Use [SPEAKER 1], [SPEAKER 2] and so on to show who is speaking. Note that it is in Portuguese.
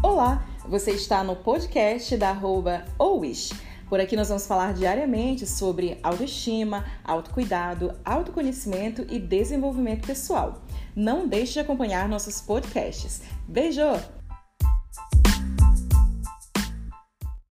[SPEAKER 1] Olá, você está no podcast da arroba Owish. Por aqui nós vamos falar diariamente sobre autoestima, autocuidado, autoconhecimento e desenvolvimento pessoal. Não deixe de acompanhar nossos podcasts. Beijo!